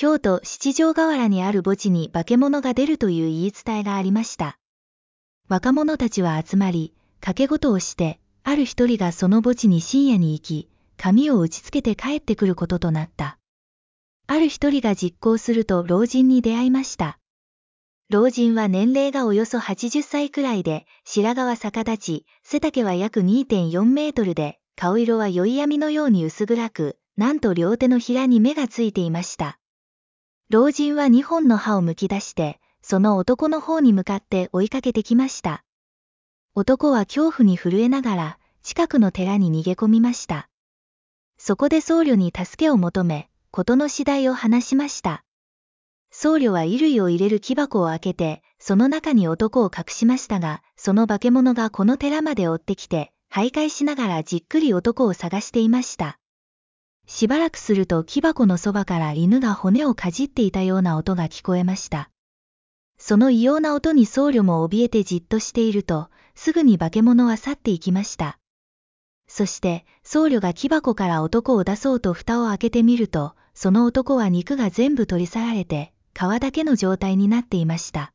京都七条河原にある墓地に化け物が出るという言い伝えがありました。若者たちは集まり、掛け事をして、ある一人がその墓地に深夜に行き、髪を打ちつけて帰ってくることとなった。ある一人が実行すると老人に出会いました。老人は年齢がおよそ80歳くらいで、白髪は逆立ち、背丈は約2.4メートルで、顔色は酔い闇のように薄暗く、なんと両手のひらに目がついていました。老人は2本の歯を剥き出して、その男の方に向かって追いかけてきました。男は恐怖に震えながら、近くの寺に逃げ込みました。そこで僧侶に助けを求め、事の次第を話しました。僧侶は衣類を入れる木箱を開けて、その中に男を隠しましたが、その化け物がこの寺まで追ってきて、徘徊しながらじっくり男を探していました。しばらくすると木箱のそばから犬が骨をかじっていたような音が聞こえました。その異様な音に僧侶も怯えてじっとしていると、すぐに化け物は去っていきました。そして、僧侶が木箱から男を出そうと蓋を開けてみると、その男は肉が全部取り去られて、皮だけの状態になっていました。